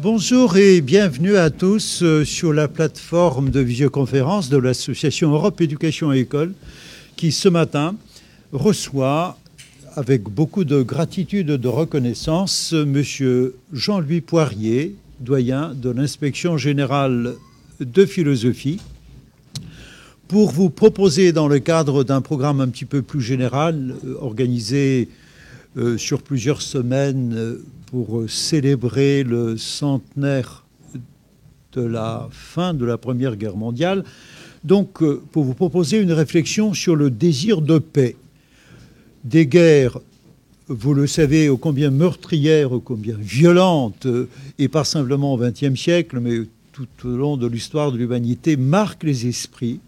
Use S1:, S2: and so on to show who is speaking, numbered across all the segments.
S1: Bonjour et bienvenue à tous euh, sur la plateforme de visioconférence de l'association Europe Éducation et École qui ce matin reçoit avec beaucoup de gratitude et de reconnaissance monsieur Jean-Louis Poirier, doyen de l'inspection générale de philosophie, pour vous proposer dans le cadre d'un programme un petit peu plus général euh, organisé sur plusieurs semaines euh, pour célébrer le centenaire de la fin de la Première Guerre mondiale. Donc, euh, pour vous proposer une réflexion sur le désir de paix. Des guerres, vous le savez, ô combien meurtrières, ô combien violentes, euh, et pas simplement au XXe siècle, mais tout au long de l'histoire de l'humanité, marquent les esprits.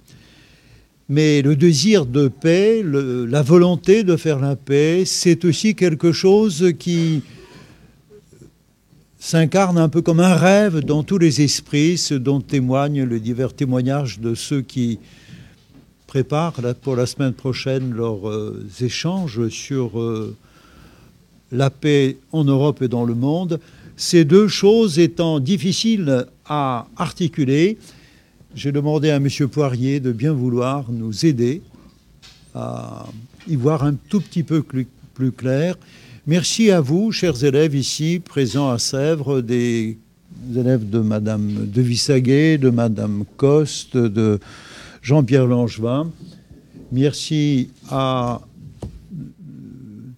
S1: Mais le désir de paix, la volonté de faire la paix, c'est aussi quelque chose qui s'incarne un peu comme un rêve dans tous les esprits, ce dont témoignent les divers témoignages de ceux qui préparent pour la semaine prochaine leurs euh, échanges sur euh, la paix en Europe et dans le monde. Ces deux choses étant difficiles à articuler, j'ai demandé à M. Poirier de bien vouloir nous aider à y voir un tout petit peu plus clair. Merci à vous, chers élèves ici présents à Sèvres, des élèves de Madame de Vissaguet, de Madame Coste, de Jean-Pierre Langevin. Merci à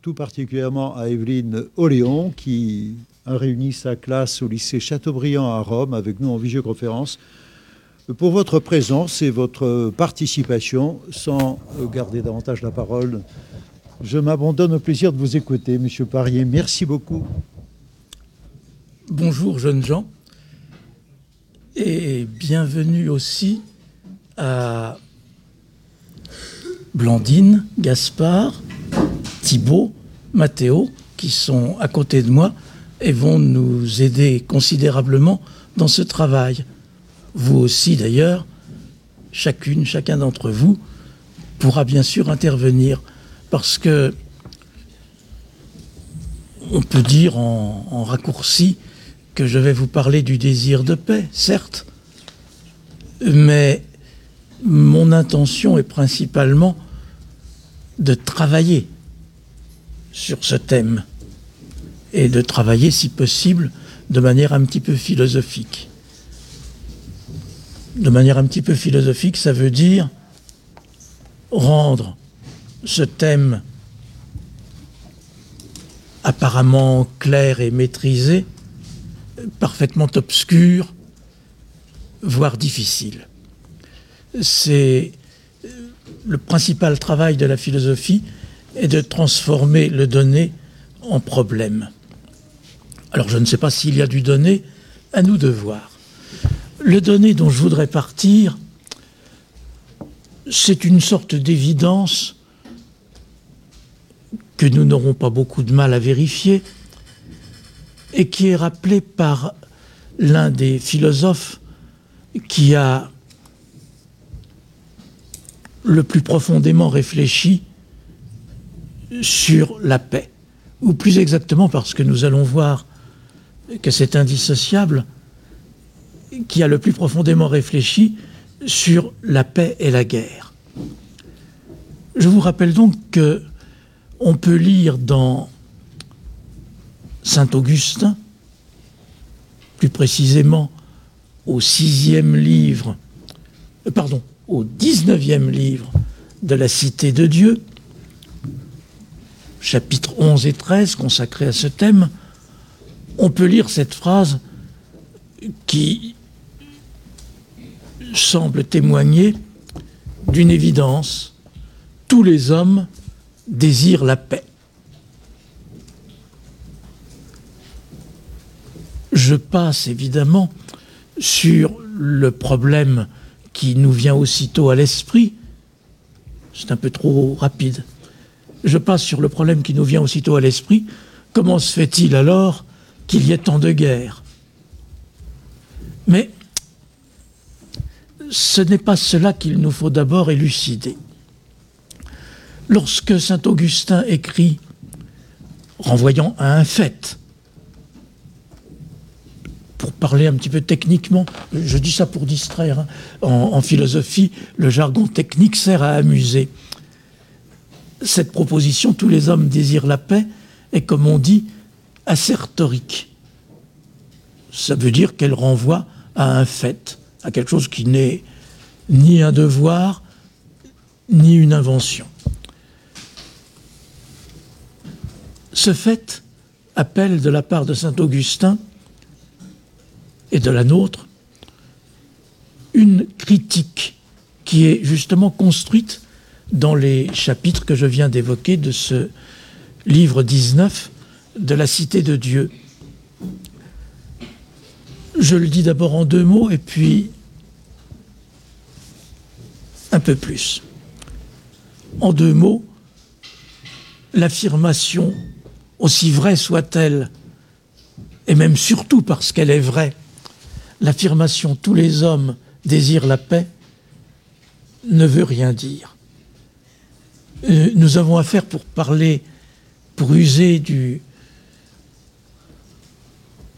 S1: tout particulièrement à Evelyne Oléon qui a réuni sa classe au lycée Chateaubriand à Rome avec nous en visioconférence pour votre présence et votre participation. Sans garder davantage la parole, je m'abandonne au plaisir de vous écouter, Monsieur Parier. Merci beaucoup.
S2: Bonjour jeunes gens et bienvenue aussi à Blandine, Gaspard, Thibault, Mathéo qui sont à côté de moi et vont nous aider considérablement dans ce travail. Vous aussi d'ailleurs, chacune, chacun d'entre vous pourra bien sûr intervenir parce que on peut dire en, raccourci que je vais vous parler du désir de paix, certes, mais mon intention est principalement de travailler sur ce thème et de travailler, si possible, de manière un petit peu philosophique. De manière un petit peu philosophique, ça veut dire rendre ce thème apparemment clair et maîtrisé, parfaitement obscur, voire difficile. C'est euh, le principal travail de la philosophie est de transformer le donné en problème. Alors je ne sais pas s'il y a du donné, à nous de voir. Le donné dont je voudrais partir, c'est une sorte d'évidence que nous n'aurons pas beaucoup de mal à vérifier et qui est rappelée par l'un des philosophes qui a le plus profondément réfléchi sur la paix, ou plus exactement parce que nous allons voir que c'est indissociable, qui a le plus profondément réfléchi sur la paix et la guerre. Je vous rappelle donc que on peut lire dans Saint Augustin, plus précisément au sixième livre, euh, pardon, au dix-neuvième livre de la Cité de Dieu, chapitres 11 et 13 consacrés à ce thème, on peut lire cette phrase qui semble témoigner d'une évidence. Tous les hommes désirent la paix. Je passe évidemment sur le problème qui nous vient aussitôt à l'esprit. C'est un peu trop rapide. Je passe sur le problème qui nous vient aussitôt à l'esprit. Comment se fait-il alors qu'il y ait tant de guerres? Mais ce n'est pas cela qu'il nous faut d'abord élucider. Lorsque saint Augustin écrit, renvoyant à un fait, pour parler un petit peu techniquement, je dis ça pour distraire, hein. en, philosophie, le jargon technique sert à amuser. Cette proposition, tous les hommes désirent la paix, est, comme on dit, assertorique. Ça veut dire qu'elle renvoie à un fait, à quelque chose qui n'est ni un devoir, ni une invention. Ce fait appelle de la part de saint Augustin et de la nôtre une critique qui est justement construite dans les chapitres que je viens d'évoquer de ce livre 19 de la Cité de Dieu. Je le dis d'abord en deux mots et puis un peu plus. En deux mots, l'affirmation, aussi vraie soit-elle, et même surtout parce qu'elle est vraie, l'affirmation tous les hommes désirent la paix ne veut rien dire. Euh, nous avons affaire pour parler, pour user du,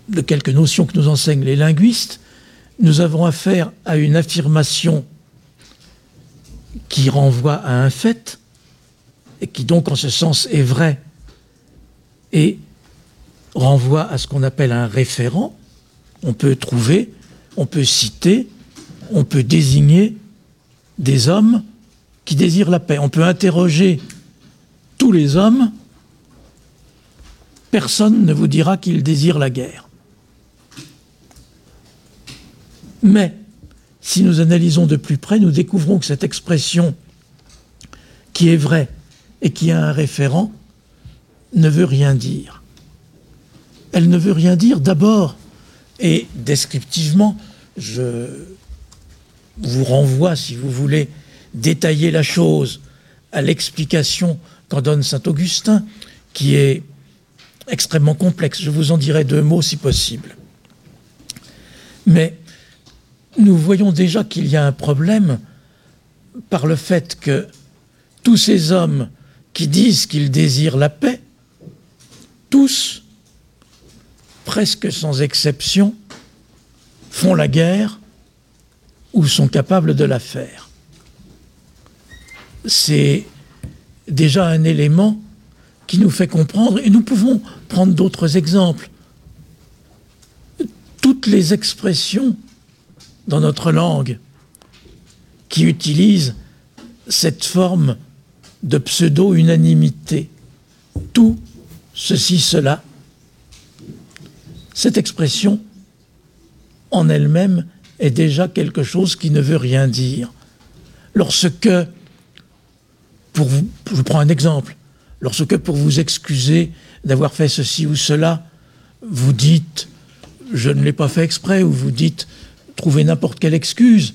S2: de quelques notions que nous enseignent les linguistes, nous avons affaire à une affirmation qui renvoie à un fait, et qui donc en ce sens est vrai, et renvoie à ce qu'on appelle un référent, on peut trouver, on peut citer, on peut désigner des hommes qui désirent la paix. On peut interroger tous les hommes, personne ne vous dira qu'ils désirent la guerre. Mais si nous analysons de plus près, nous découvrons que cette expression qui est vraie et qui a un référent ne veut rien dire. Elle ne veut rien dire d'abord et descriptivement, je vous renvoie, si vous voulez, détailler la chose à l'explication qu'en donne saint Augustin, qui est extrêmement complexe. Je vous en dirai deux mots si possible. Mais nous voyons déjà qu'il y a un problème par le fait que tous ces hommes qui disent qu'ils désirent la paix, tous presque sans exception, font la guerre ou sont capables de la faire. C'est déjà un élément qui nous fait comprendre, et nous pouvons prendre d'autres exemples. Toutes les expressions dans notre langue qui utilisent cette forme de pseudo-unanimité, tout, ceci, cela, cette expression, en elle-même, est déjà quelque chose qui ne veut rien dire. Lorsque, pour vous, je prends un exemple, lorsque pour vous excuser d'avoir fait ceci ou cela, vous dites je ne l'ai pas fait exprès, ou vous dites n'importe quelle excuse,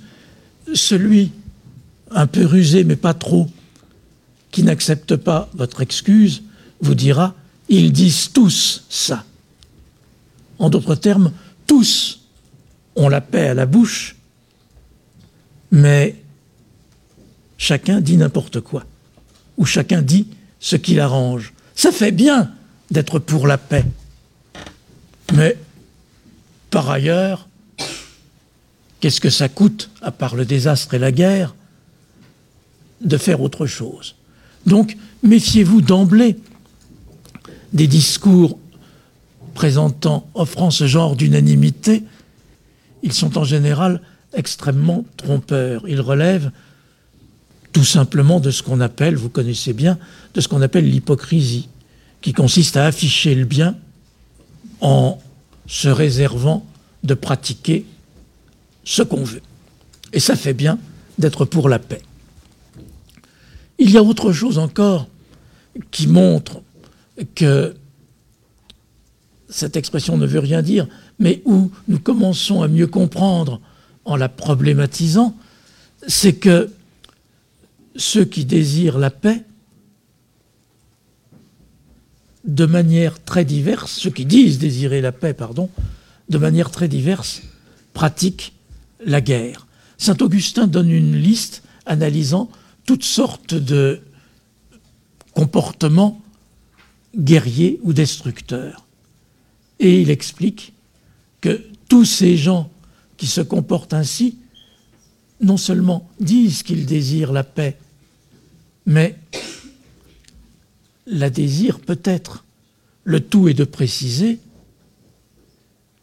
S2: celui un peu rusé mais pas trop, qui n'accepte pas votre excuse, vous dira ils disent tous ça. En d'autres termes, tous ont la paix à la bouche, mais chacun dit n'importe quoi, ou chacun dit ce qu'il arrange. Ça fait bien d'être pour la paix, mais par ailleurs, qu'est-ce que ça coûte, à part le désastre et la guerre, de faire autre chose? Donc, méfiez-vous d'emblée des discours présentant, offrant ce genre d'unanimité, ils sont en général extrêmement trompeurs. Ils relèvent tout simplement de ce qu'on appelle, vous connaissez bien, de ce qu'on appelle l'hypocrisie, qui consiste à afficher le bien en se réservant de pratiquer ce qu'on veut. Et ça fait bien d'être pour la paix. Il y a autre chose encore qui montre que cette expression ne veut rien dire, mais où nous commençons à mieux comprendre en la problématisant, c'est que ceux qui désirent la paix, de manière très diverse, ceux qui disent désirer la paix, pardon, de manière très diverse, pratiquent la guerre. Saint Augustin donne une liste analysant toutes sortes de comportements guerriers ou destructeurs. Et il explique que tous ces gens qui se comportent ainsi, non seulement disent qu'ils désirent la paix, mais la désirent peut-être. Le tout est de préciser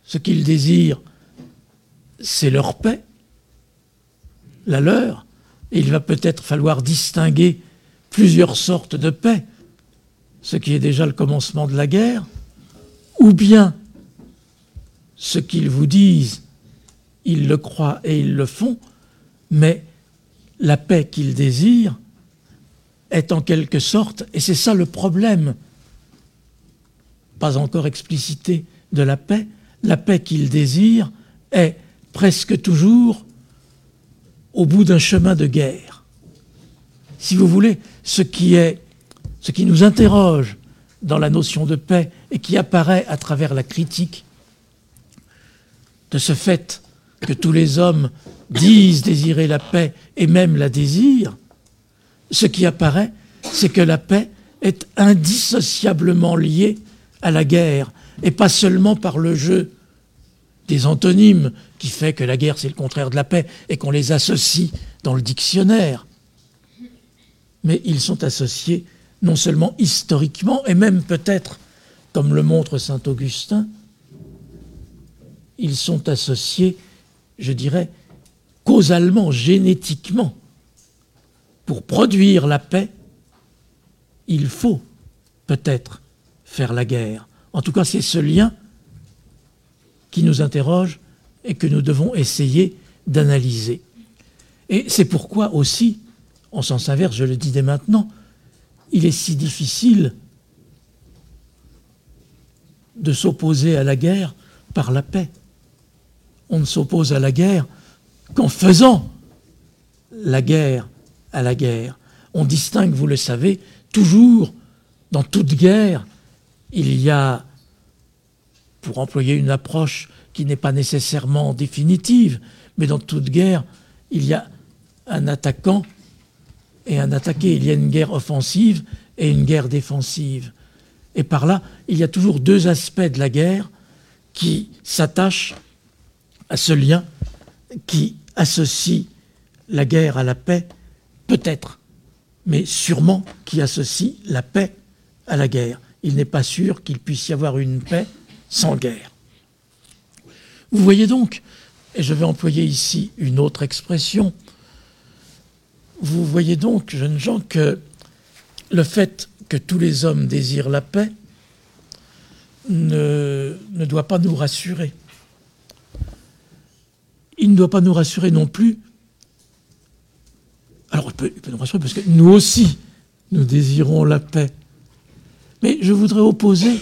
S2: ce qu'ils désirent, c'est leur paix, la leur, et il va peut-être falloir distinguer plusieurs sortes de paix, ce qui est déjà le commencement de la guerre, ou bien ce qu'ils vous disent, ils le croient et ils le font, mais la paix qu'ils désirent est en quelque sorte, et c'est ça le problème, pas encore explicité de la paix, la paix qu'ils désirent est presque toujours au bout d'un chemin de guerre. Si vous voulez, ce qui nous interroge dans la notion de paix et qui apparaît à travers la critique de ce fait que tous les hommes disent désirer la paix et même la désirent, ce qui apparaît, c'est que la paix est indissociablement liée à la guerre, et pas seulement par le jeu des antonymes qui fait que la guerre c'est le contraire de la paix et qu'on les associe dans le dictionnaire, mais ils sont associés non seulement historiquement, et même peut-être, comme le montre Saint Augustin, ils sont associés, je dirais, causalement, génétiquement. Pour produire la paix, il faut peut-être faire la guerre. En tout cas, c'est ce lien qui nous interroge et que nous devons essayer d'analyser. Et c'est pourquoi aussi, en sens inverse, je le dis dès maintenant, il est si difficile de s'opposer à la guerre par la paix. On ne s'oppose à la guerre qu'en faisant la guerre à la guerre. On distingue, vous le savez, toujours, dans toute guerre, il y a, pour employer une approche qui n'est pas nécessairement définitive, mais dans toute guerre, il y a un attaquant et un attaqué. Il y a une guerre offensive et une guerre défensive. Et par là, il y a toujours deux aspects de la guerre qui s'attachent à ce lien qui associe la guerre à la paix, peut-être, mais sûrement qui associe la paix à la guerre. Il n'est pas sûr qu'il puisse y avoir une paix sans guerre. Vous voyez donc, et je vais employer ici une autre expression, vous voyez donc, jeunes gens, que le fait que tous les hommes désirent la paix ne, doit pas nous rassurer. Il ne doit pas nous rassurer non plus. Alors, il peut, il peut nous rassurer parce que nous aussi, nous désirons la paix. Mais je voudrais opposer,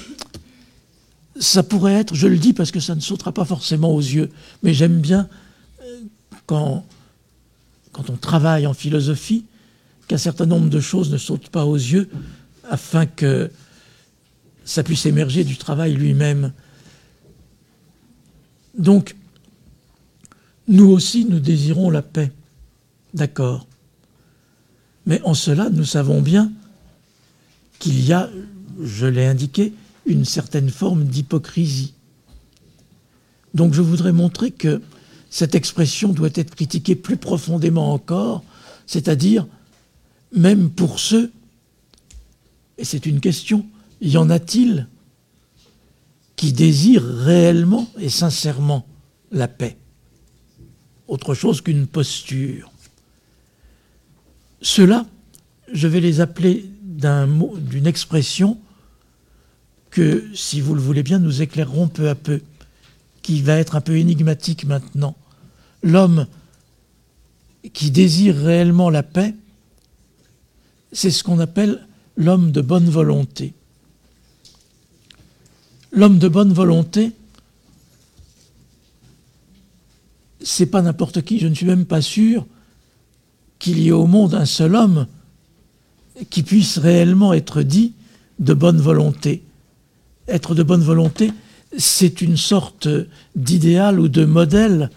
S2: ça pourrait être, je le dis parce que ça ne sautera pas forcément aux yeux, mais j'aime bien euh, quand quand on travaille en philosophie, qu'un certain nombre de choses ne sautent pas aux yeux afin que ça puisse émerger du travail lui-même. Donc, nous aussi, nous désirons la paix. D'accord. Mais en cela, nous savons bien qu'il y a, je l'ai indiqué, une certaine forme d'hypocrisie. Donc je voudrais montrer que cette expression doit être critiquée plus profondément encore, c'est-à-dire même pour ceux, et c'est une question, y en a-t-il qui désirent réellement et sincèrement la paix? Autre chose qu'une posture. Ceux-là, je vais les appeler d'une expression que, si vous le voulez bien, nous éclairerons peu à peu, qui va être un peu énigmatique maintenant l'homme qui désire réellement la paix, c'est ce qu'on appelle l'homme de bonne volonté. L'homme de bonne volonté, c'est pas n'importe qui, je ne suis même pas sûr qu'il y ait au monde un seul homme qui puisse réellement être dit de bonne volonté. Être de bonne volonté, c'est une sorte d'idéal ou de modèle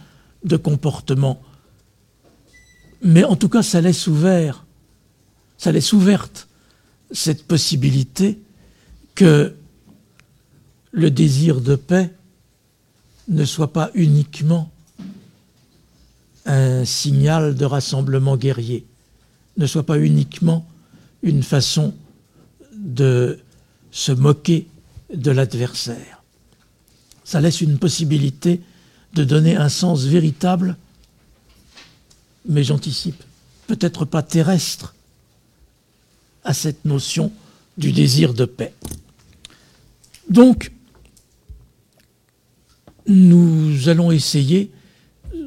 S2: de comportement. Mais en tout cas, ça laisse ouvert, ça laisse ouverte cette possibilité que le désir de paix ne soit pas uniquement un signal de rassemblement guerrier, ne soit pas uniquement une façon de se moquer de l'adversaire. Ça laisse une possibilité de donner un sens véritable, mais j'anticipe, peut-être pas terrestre, à cette notion du désir de paix. Donc, nous allons essayer,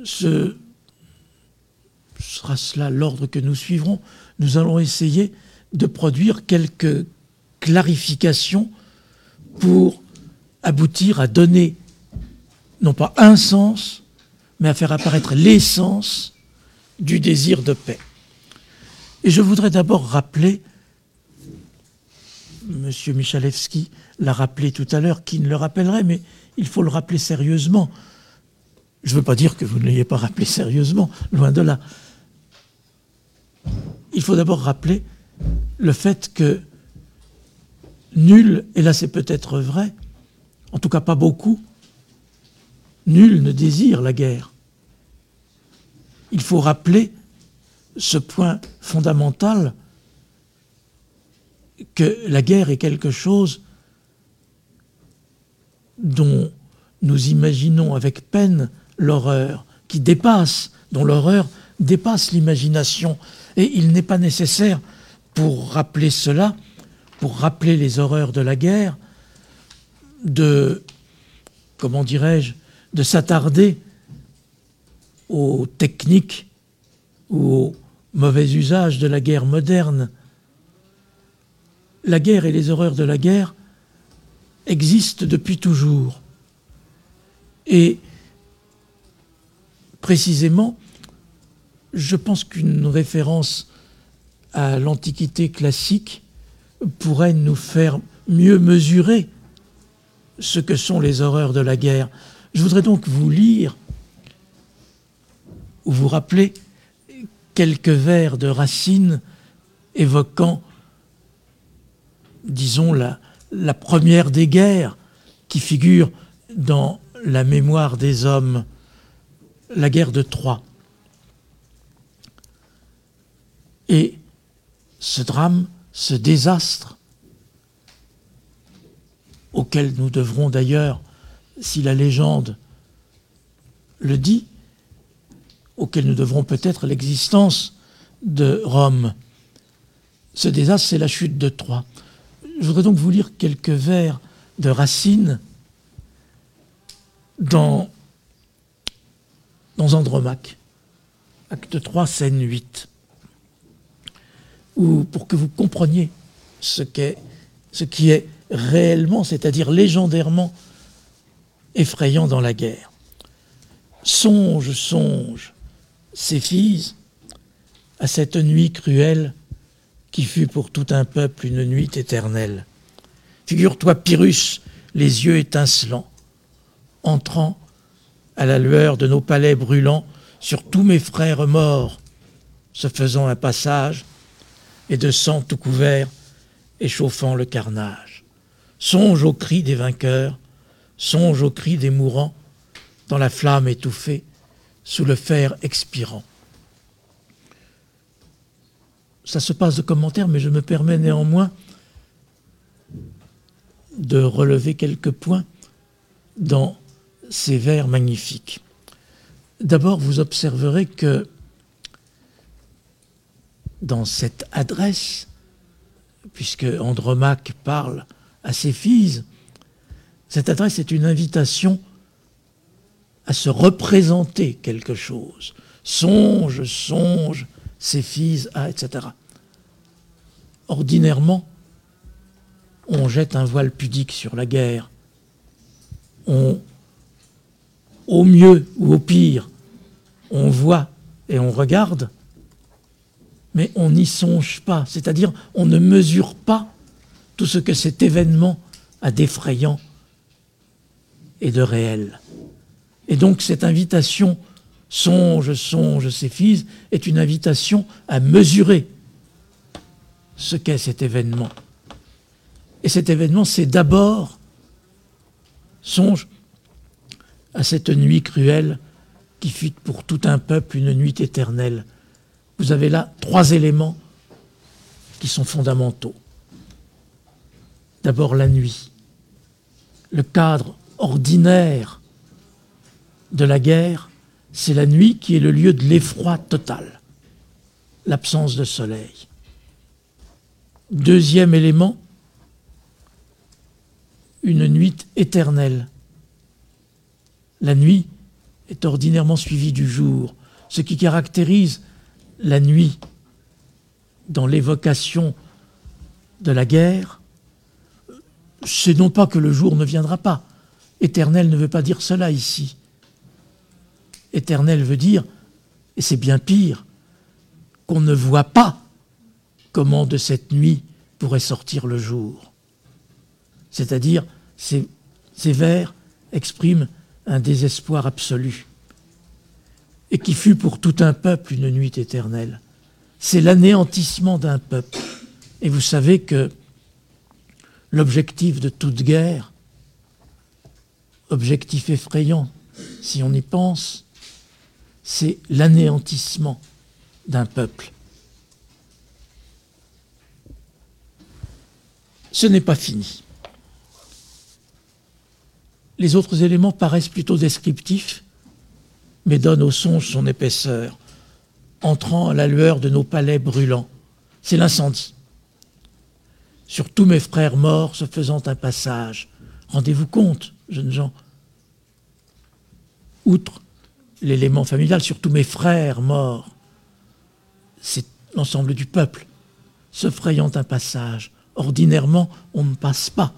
S2: ce sera cela l'ordre que nous suivrons, nous allons essayer de produire quelques clarifications pour aboutir à donner non pas un sens, mais à faire apparaître l'essence du désir de paix. Et je voudrais d'abord rappeler, M. Michalewski l'a rappelé tout à l'heure, qui ne le rappellerait, mais il faut le rappeler sérieusement. Je ne veux pas dire que vous ne l'ayez pas rappelé sérieusement, loin de là. Il faut d'abord rappeler le fait que nul, et là c'est peut-être vrai, en tout cas pas beaucoup, nul ne désire la guerre. Il faut rappeler ce point fondamental que la guerre est quelque chose dont nous imaginons avec peine l'horreur, qui dépasse, dont l'horreur dépasse l'imagination. Et il n'est pas nécessaire, pour rappeler cela, pour rappeler les horreurs de la guerre, de, comment dirais-je, de s'attarder aux techniques ou au mauvais usage de la guerre moderne. La guerre et les horreurs de la guerre existent depuis toujours. Et précisément, je pense qu'une référence à l'Antiquité classique pourrait nous faire mieux mesurer ce que sont les horreurs de la guerre. Je voudrais donc vous lire ou vous rappeler quelques vers de Racine évoquant, disons, la, la première des guerres qui figure dans la mémoire des hommes, la guerre de Troie. Et ce drame, ce désastre, auquel nous devrons d'ailleurs si la légende le dit, auquel nous devrons peut-être l'existence de Rome. Ce désastre, c'est la chute de Troie. Je voudrais donc vous lire quelques vers de Racine dans, Andromaque, acte 3, scène 8, pour que vous compreniez ce, qui est réellement, c'est-à-dire légendairement, effrayant dans la guerre. Songe, songe, Céphise, à cette nuit cruelle qui fut pour tout un peuple une nuit éternelle. Figure-toi Pyrrhus, les yeux étincelants, entrant à la lueur de nos palais brûlants sur tous mes frères morts, se faisant un passage, et de sang tout couvert, échauffant le carnage. Songe aux cris des vainqueurs, songe aux cris des mourants, dans la flamme étouffée, sous le fer expirant. Ça se passe de commentaires, mais je me permets néanmoins de relever quelques points dans ces vers magnifiques. D'abord, vous observerez que dans cette adresse, puisque Andromaque parle à ses filles, cette adresse est une invitation à se représenter quelque chose. Songe, songe, ses fils, etc. Ordinairement, on jette un voile pudique sur la guerre. On, au mieux ou au pire, on voit et on regarde, mais on n'y songe pas, c'est-à-dire on ne mesure pas tout ce que cet événement a d'effrayant et de réel. Et donc cette invitation, songe, songe, ses fils, est une invitation à mesurer ce qu'est cet événement. Et cet événement, c'est d'abord, songe, à cette nuit cruelle qui fut pour tout un peuple une nuit éternelle. Vous avez là trois éléments qui sont fondamentaux. D'abord la nuit, le cadre ordinaire de la guerre, c'est la nuit qui est le lieu de l'effroi total, l'absence de soleil. Deuxième élément, une nuit éternelle. La nuit est ordinairement suivie du jour, ce qui caractérise la nuit dans l'évocation de la guerre, c'est non pas que le jour ne viendra pas. Éternel ne veut pas dire cela ici. Éternel veut dire, et c'est bien pire, qu'on ne voit pas comment de cette nuit pourrait sortir le jour. C'est-à-dire, ces, ces vers expriment un désespoir absolu, et qui fut pour tout un peuple une nuit éternelle. C'est l'anéantissement d'un peuple. Et vous savez que l'objectif de toute guerre, objectif effrayant, si on y pense, c'est l'anéantissement d'un peuple. Ce n'est pas fini. Les autres éléments paraissent plutôt descriptifs, mais donnent au songe son épaisseur, entrant à la lueur de nos palais brûlants. C'est l'incendie. Sur tous mes frères morts se faisant un passage. Rendez-vous compte, jeunes gens. Outre l'élément familial, sur tous mes frères morts, c'est l'ensemble du peuple se frayant un passage. Ordinairement, on ne passe pas.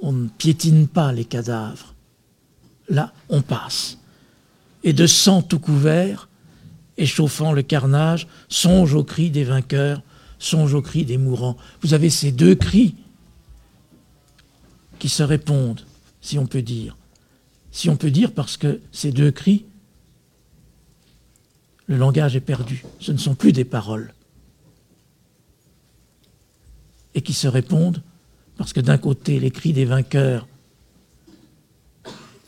S2: On ne piétine pas les cadavres. Là, on passe. Et de sang tout couvert, échauffant le carnage, songe aux cris des vainqueurs, songe aux cris des mourants. Vous avez ces deux cris qui se répondent, si on peut dire. Si on peut dire parce que ces deux cris, le langage est perdu. Ce ne sont plus des paroles. Et qui se répondent parce que d'un côté, les cris des vainqueurs,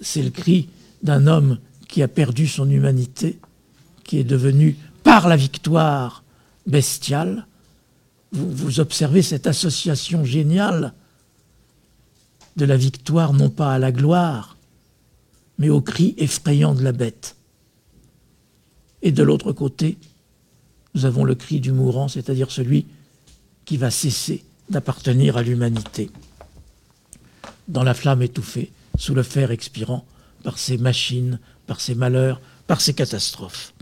S2: c'est le cri d'un homme qui a perdu son humanité, qui est devenu, par la victoire, bestiale. Vous, observez cette association géniale de la victoire, non pas à la gloire, mais au cri effrayant de la bête. Et de l'autre côté, nous avons le cri du mourant, c'est-à-dire celui qui va cesser d'appartenir à l'humanité. Dans la flamme étouffée, sous le fer expirant, par ces machines, par ces malheurs, par ces catastrophes.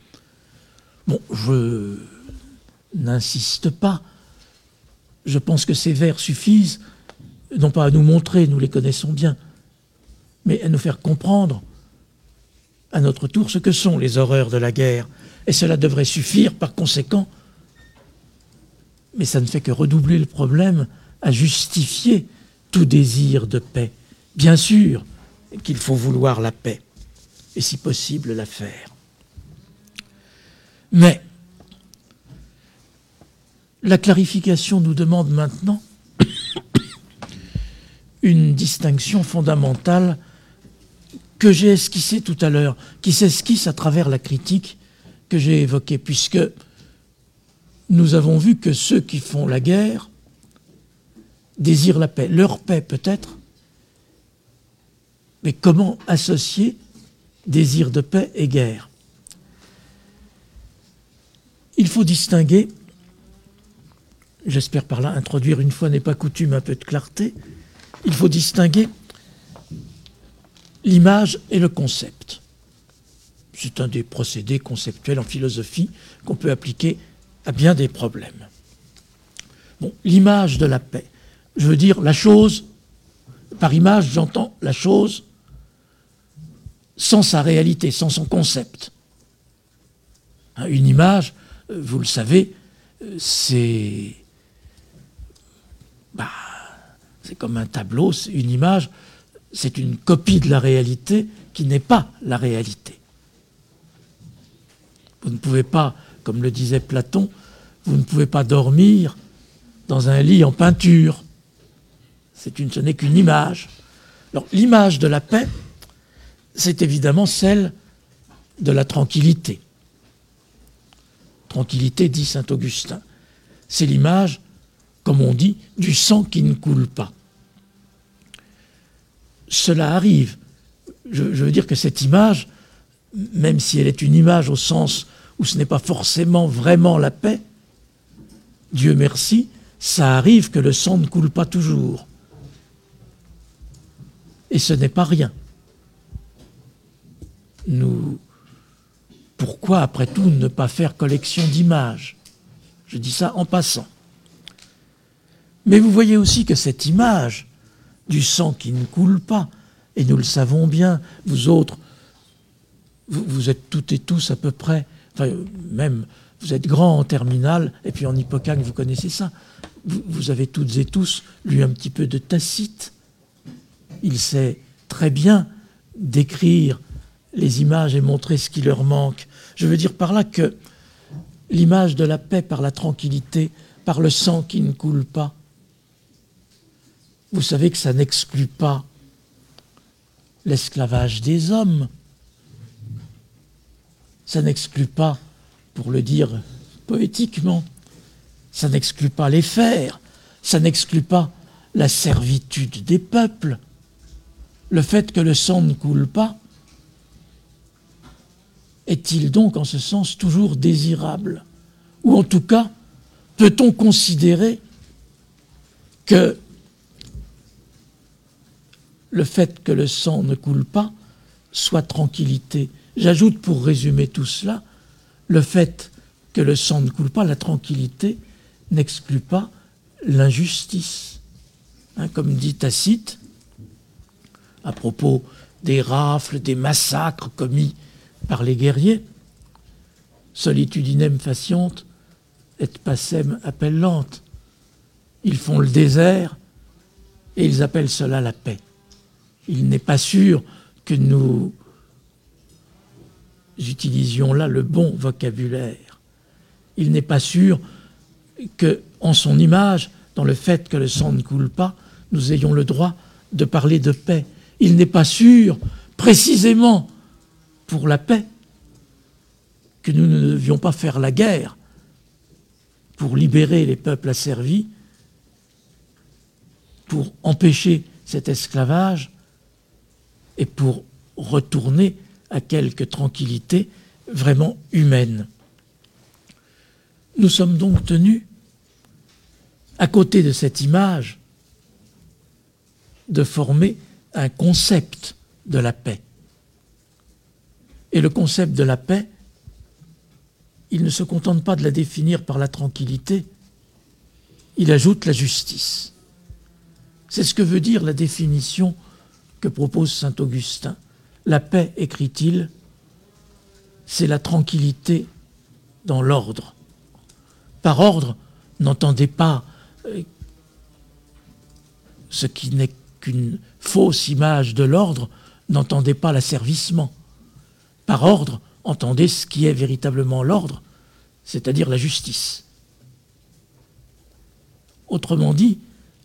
S2: Bon, je n'insiste pas. Je pense que ces vers suffisent, non pas à nous montrer, nous les connaissons bien, mais à nous faire comprendre à notre tour ce que sont les horreurs de la guerre. Et cela devrait suffire par conséquent, mais ça ne fait que redoubler le problème, à justifier tout désir de paix. Bien sûr qu'il faut vouloir la paix, et si possible la faire. Mais la clarification nous demande maintenant une distinction fondamentale que j'ai esquissée tout à l'heure, qui s'esquisse à travers la critique que j'ai évoquée, puisque nous avons vu que ceux qui font la guerre désirent la paix, leur paix peut-être, mais comment associer désir de paix et guerre? Il faut distinguer, j'espère par là introduire une fois n'est pas coutume un peu de clarté, il faut distinguer l'image et le concept. C'est un des procédés conceptuels en philosophie qu'on peut appliquer à bien des problèmes. Bon, l'image de la paix. Je veux dire la chose, par image j'entends la chose sans sa réalité, sans son concept. Hein, une image, euh, vous le savez, euh, c'est bah, c'est comme un tableau, une image, c'est une copie de la réalité qui n'est pas la réalité. Vous ne pouvez pas, comme le disait Platon, vous ne pouvez pas dormir dans un lit en peinture. Une, ce n'est qu'une image. Alors l'image de la paix, c'est évidemment celle de la tranquillité. Tranquillité, dit Saint Augustin. C'est l'image, comme on dit, du sang qui ne coule pas. Cela arrive. Je, veux dire que cette image, même si elle est une image au sens où ce n'est pas forcément vraiment la paix, Dieu merci, ça arrive que le sang ne coule pas toujours. Et ce n'est pas rien. Nous, pourquoi, après tout, ne pas faire collection d'images? Je dis ça en passant. Mais vous voyez aussi que cette image du sang qui ne coule pas, et nous le savons bien, vous autres, vous, êtes toutes et tous à peu près, enfin même vous êtes grands en terminale, et puis en hippocampe, vous connaissez ça, vous, vous, avez toutes et tous lu un petit peu de Tacite. Il sait très bien décrire les images et montrer ce qui leur manque. Je veux dire par là que l'image de la paix par la tranquillité, par le sang qui ne coule pas, vous savez que ça n'exclut pas l'esclavage des hommes. Ça n'exclut pas, pour le dire poétiquement, ça n'exclut pas les fers, ça n'exclut pas la servitude des peuples. Le fait que le sang ne coule pas, est-il donc en ce sens toujours désirable Ou en tout cas, peut-on considérer que le fait que le sang ne coule pas soit tranquillité J'ajoute pour résumer tout cela, le fait que le sang ne coule pas, la tranquillité, n'exclut pas l'injustice. Hein, comme dit Tacite, à propos des rafles, des massacres commis par les guerriers. Solitudinem faciente et passem appellante. Ils font le désert et ils appellent cela la paix. Il n'est pas sûr que nous utilisions là le bon vocabulaire. Il n'est pas sûr que, en son image, dans le fait que le sang ne coule pas, nous ayons le droit de parler de paix. Il n'est pas sûr, précisément, pour la paix, que nous ne devions pas faire la guerre pour libérer les peuples asservis, pour empêcher cet esclavage et pour retourner à quelque tranquillité vraiment humaine. Nous sommes donc tenus, à côté de cette image, de former un concept de la paix. Et le concept de la paix, il ne se contente pas de la définir par la tranquillité, il ajoute la justice. C'est ce que veut dire la définition que propose Saint Augustin. La paix, écrit-il, c'est la tranquillité dans l'ordre. Par ordre, n'entendez pas euh, ce qui n'est qu'une fausse image de l'ordre, n'entendez pas l'asservissement. Par ordre, entendez ce qui est véritablement l'ordre, c'est-à-dire la justice. Autrement dit,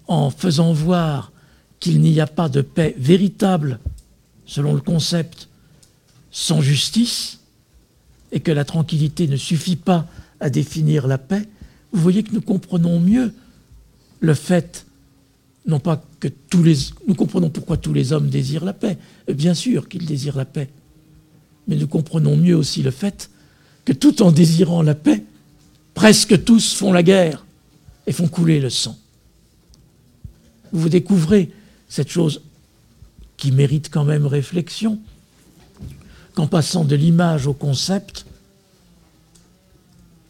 S2: en faisant voir qu'il n'y a pas de paix véritable, selon le concept, sans justice, et que la tranquillité ne suffit pas à définir la paix, vous voyez que nous comprenons mieux le fait, non pas que tous les... Nous comprenons pourquoi tous les hommes désirent la paix, bien sûr qu'ils désirent la paix, mais nous comprenons mieux aussi le fait que tout en désirant la paix, presque tous font la guerre et font couler le sang. Vous découvrez cette chose qui mérite quand même réflexion, qu'en passant de l'image au concept,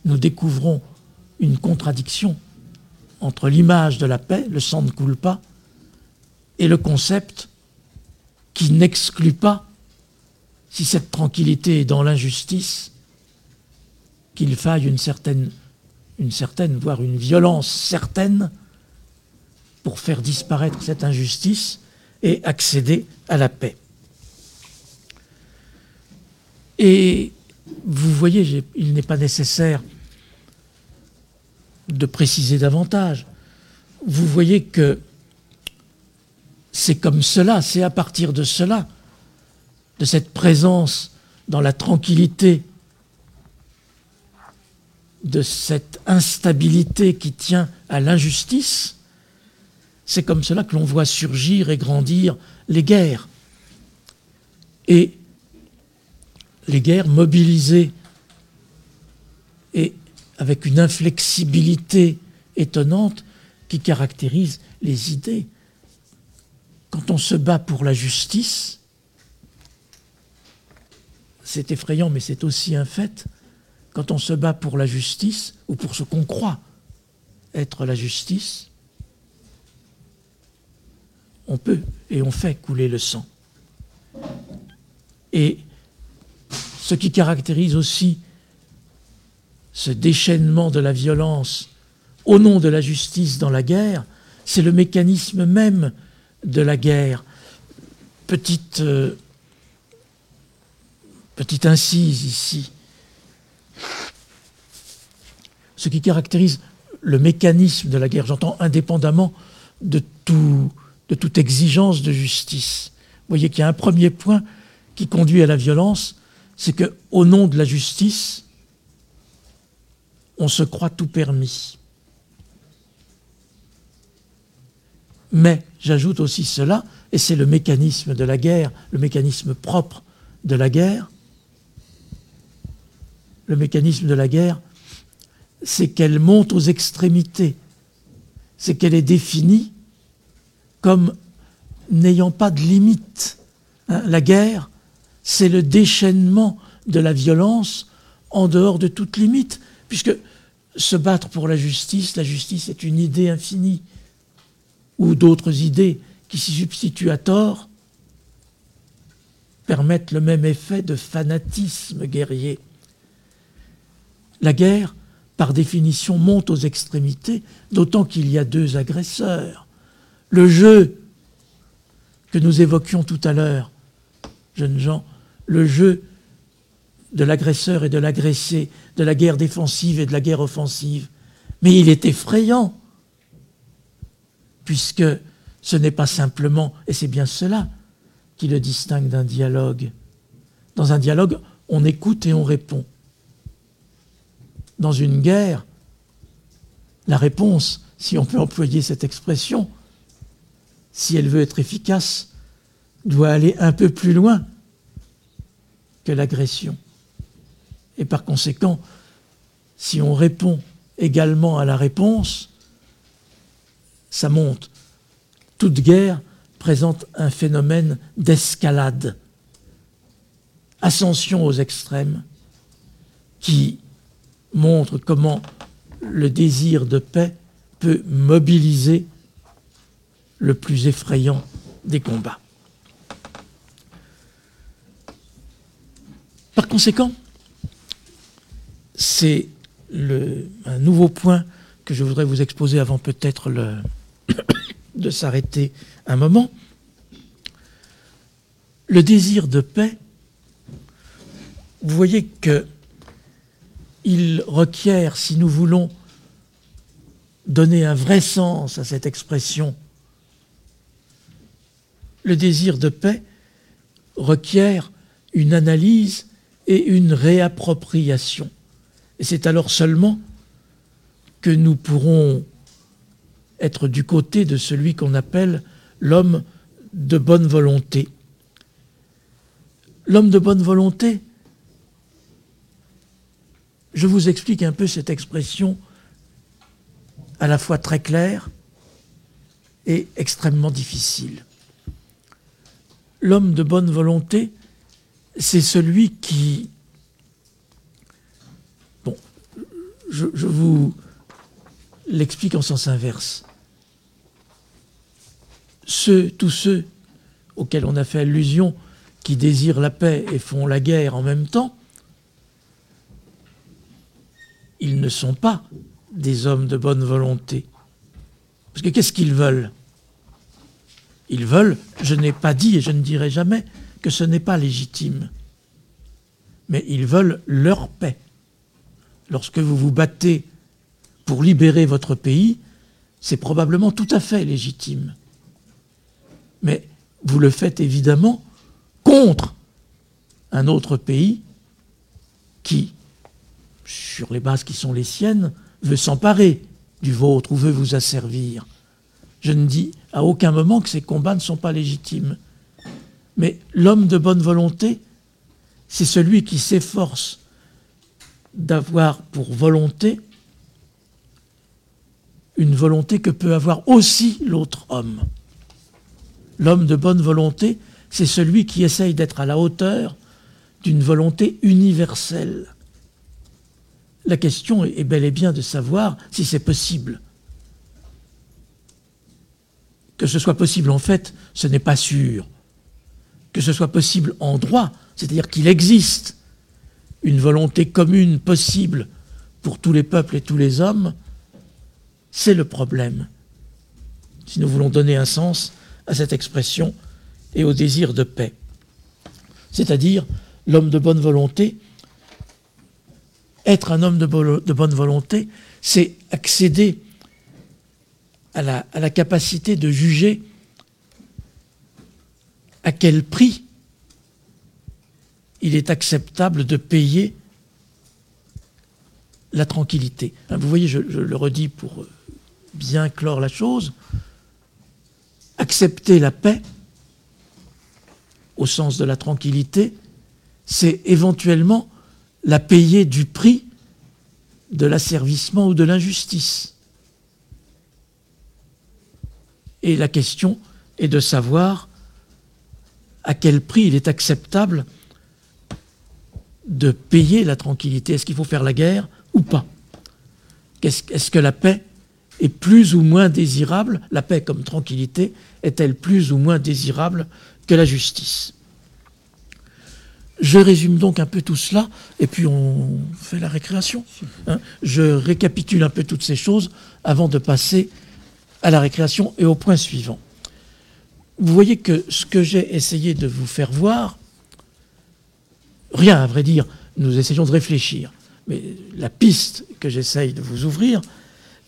S2: nous découvrons une contradiction entre l'image de la paix, le sang ne coule pas, et le concept qui n'exclut pas si cette tranquillité est dans l'injustice, qu'il faille une certaine, voire une violence certaine, pour faire disparaître cette injustice et accéder à la paix. Et vous voyez, il n'est pas nécessaire de préciser davantage. Vous voyez que c'est comme cela, c'est à partir de cela, de cette présence dans la tranquillité, de cette instabilité qui tient à l'injustice, c'est comme cela que l'on voit surgir et grandir les guerres. Et les guerres mobilisées et avec une inflexibilité étonnante qui caractérise les idées. Quand on se bat pour la justice, c'est effrayant, mais c'est aussi un fait, quand on se bat pour la justice, ou pour ce qu'on croit être la justice, on peut et on fait couler le sang. Et ce qui caractérise aussi ce déchaînement de la violence au nom de la justice dans la guerre, c'est le mécanisme même de la guerre. Petite, euh, petite incise ici. Ce qui caractérise le mécanisme de la guerre, j'entends indépendamment de, tout, de toute exigence de justice. Vous voyez qu'il y a un premier point qui conduit à la violence, c'est que au nom de la justice, on se croit tout permis. Mais j'ajoute aussi cela, et c'est le mécanisme de la guerre, le mécanisme propre de la guerre. Le mécanisme de la guerre, c'est qu'elle monte aux extrémités, c'est qu'elle est définie comme n'ayant pas de limite. Hein, la guerre, c'est le déchaînement de la violence en dehors de toute limite, puisque se battre pour la justice, la justice est une idée infinie, ou d'autres idées qui s'y substituent à tort, permettent le même effet de fanatisme guerrier. La guerre, par définition, monte aux extrémités, d'autant qu'il y a deux agresseurs. Le jeu que nous évoquions tout à l'heure, jeunes gens, le jeu de l'agresseur et de l'agressé, de la guerre défensive et de la guerre offensive. Mais il est effrayant, puisque ce n'est pas simplement, et c'est bien cela qui le distingue d'un dialogue. Dans un dialogue, on écoute et on répond. Dans une guerre, la réponse, si on peut employer cette expression, si elle veut être efficace, doit aller un peu plus loin que l'agression. Et par conséquent, si on répond également à la réponse, ça monte. Toute guerre présente un phénomène d'escalade, ascension aux extrêmes, qui montre comment le désir de paix peut mobiliser le plus effrayant des combats. Par conséquent, c'est un nouveau point que je voudrais vous exposer avant peut-être de s'arrêter un moment. Le désir de paix, vous voyez que il requiert, si nous voulons donner un vrai sens à cette expression, le désir de paix requiert une analyse et une réappropriation. Et c'est alors seulement que nous pourrons être du côté de celui qu'on appelle l'homme de bonne volonté. L'homme de bonne volonté, je vous explique un peu cette expression à la fois très claire et extrêmement difficile. L'homme de bonne volonté, c'est celui qui... Bon, je, vous l'explique en sens inverse. Ceux, tous ceux auxquels on a fait allusion, qui désirent la paix et font la guerre en même temps, ils ne sont pas des hommes de bonne volonté. Parce que qu'est-ce qu'ils veulent? Ils veulent, je n'ai pas dit et je ne dirai jamais, que ce n'est pas légitime. Mais ils veulent leur paix. Lorsque vous vous battez pour libérer votre pays, c'est probablement tout à fait légitime. Mais vous le faites évidemment contre un autre pays qui, sur les bases qui sont les siennes, veut s'emparer du vôtre ou veut vous asservir. Je ne dis à aucun moment que ces combats ne sont pas légitimes. Mais l'homme de bonne volonté, c'est celui qui s'efforce d'avoir pour volonté une volonté que peut avoir aussi l'autre homme. L'homme de bonne volonté, c'est celui qui essaye d'être à la hauteur d'une volonté universelle. La question est bel et bien de savoir si c'est possible. Que ce soit possible en fait, ce n'est pas sûr. Que ce soit possible en droit, c'est-à-dire qu'il existe une volonté commune possible pour tous les peuples et tous les hommes, c'est le problème. Si nous voulons donner un sens à cette expression et au désir de paix. C'est-à-dire l'homme de bonne volonté. Être un homme de, bonne volonté, c'est accéder à la, capacité de juger à quel prix il est acceptable de payer la tranquillité. Vous voyez, je, le redis pour bien clore la chose, accepter la paix, au sens de la tranquillité, c'est éventuellement la payer du prix de l'asservissement ou de l'injustice. Et la question est de savoir à quel prix il est acceptable de payer la tranquillité. Est-ce qu'il faut faire la guerre ou pas? Est-ce que la paix est plus ou moins désirable? La paix comme tranquillité est-elle plus ou moins désirable que la justice? Je résume donc un peu tout cela, et puis on fait la récréation. Hein. je récapitule un peu toutes ces choses avant de passer à la récréation et au point suivant. Vous voyez que ce que j'ai essayé de vous faire voir, rien à vrai dire, nous essayons de réfléchir, mais la piste que j'essaye de vous ouvrir,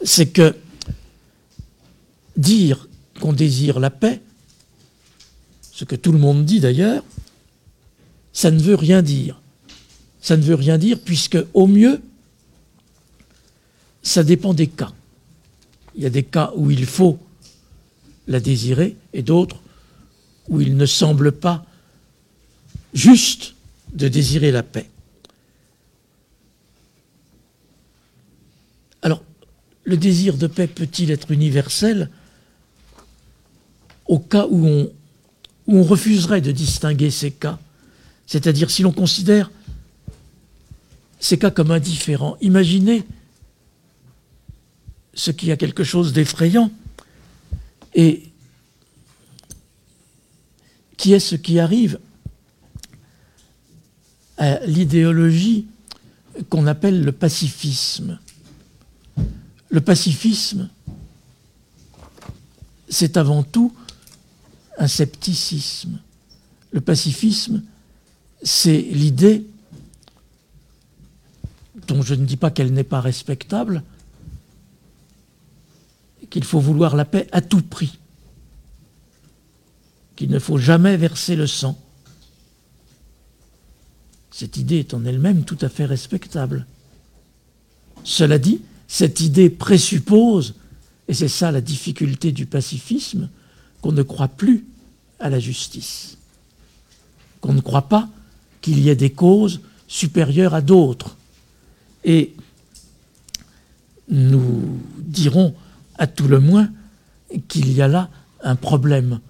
S2: c'est que dire qu'on désire la paix, ce que tout le monde dit d'ailleurs, ça ne veut rien dire. Ça ne veut rien dire puisque, au mieux, ça dépend des cas. Il y a des cas où il faut la désirer et d'autres où il ne semble pas juste de désirer la paix. Alors, le désir de paix peut-il être universel au cas où on, où on refuserait de distinguer ces cas c'est-à-dire si l'on considère ces cas comme indifférents, imaginez ce qui a quelque chose d'effrayant et qui est ce qui arrive à l'idéologie qu'on appelle le pacifisme. Le pacifisme, c'est avant tout un scepticisme. Le pacifisme, c'est l'idée, dont je ne dis pas qu'elle n'est pas respectable, qu'il faut vouloir la paix à tout prix, qu'il ne faut jamais verser le sang. Cette idée est en elle-même tout à fait respectable. Cela dit, cette idée présuppose, et c'est ça la difficulté du pacifisme, qu'on ne croit plus à la justice, qu'on ne croit pas qu'il y ait des causes supérieures à d'autres. Et nous dirons à tout le moins qu'il y a là un problème,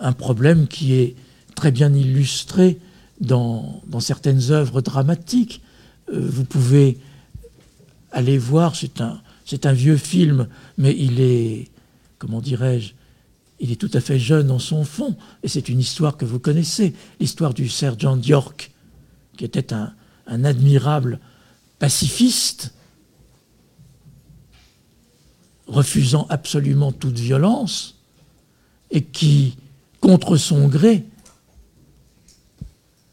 S2: un problème qui est très bien illustré dans, certaines œuvres dramatiques. Euh, vous pouvez aller voir, c'est un, c'est un vieux film, mais il est, comment dirais-je, il est tout à fait jeune en son fond, et c'est une histoire que vous connaissez, l'histoire du sergent York, qui était un, admirable pacifiste, refusant absolument toute violence, et qui, contre son gré,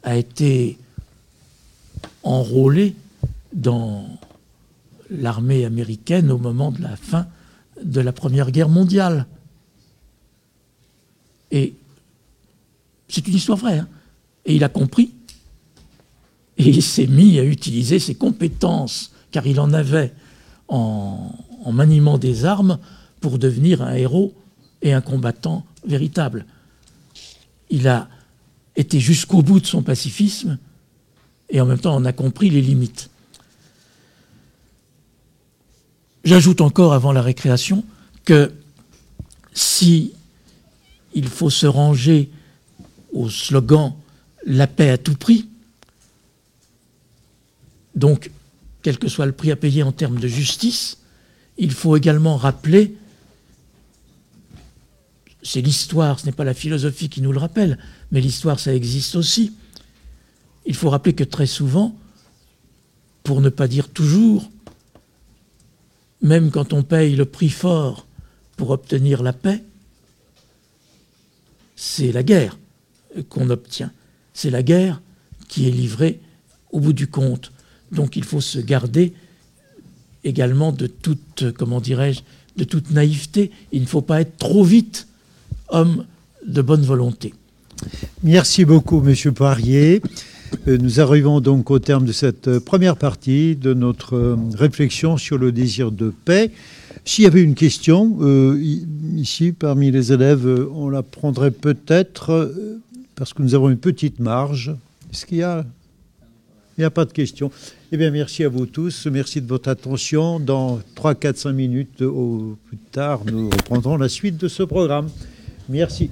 S2: a été enrôlé dans l'armée américaine au moment de la fin de la Première Guerre mondiale. Et C'est une histoire vraie. Hein. et il a compris. Et il s'est mis à utiliser ses compétences, car il en avait en, en maniement des armes, pour devenir un héros et un combattant véritable. Il a été jusqu'au bout de son pacifisme et en même temps on a compris les limites. J'ajoute encore avant la récréation que si il faut se ranger au slogan la paix à tout prix, donc quel que soit le prix à payer en termes de justice, il faut également rappeler, c'est l'histoire, ce n'est pas la philosophie qui nous le rappelle, mais l'histoire ça existe aussi. Il faut rappeler que très souvent, pour ne pas dire toujours, même quand on paye le prix fort pour obtenir la paix, c'est la guerre qu'on obtient. C'est la guerre qui est livrée au bout du compte. Donc il faut se garder également de toute, comment dirais-je, de toute naïveté. Il ne faut pas être trop vite homme de bonne volonté.
S1: Merci beaucoup, Monsieur Poirier. Euh, nous arrivons donc au terme de cette première partie de notre euh, réflexion sur le désir de paix. S'il y avait une question, euh, ici, parmi les élèves, on la prendrait peut-être, parce que nous avons une petite marge. Est-ce qu'il y a Il n'y a pas de question. Eh bien, merci à vous tous. Merci de votre attention. Dans 3, 4, 5 minutes au plus tard, nous reprendrons la suite de ce programme. Merci.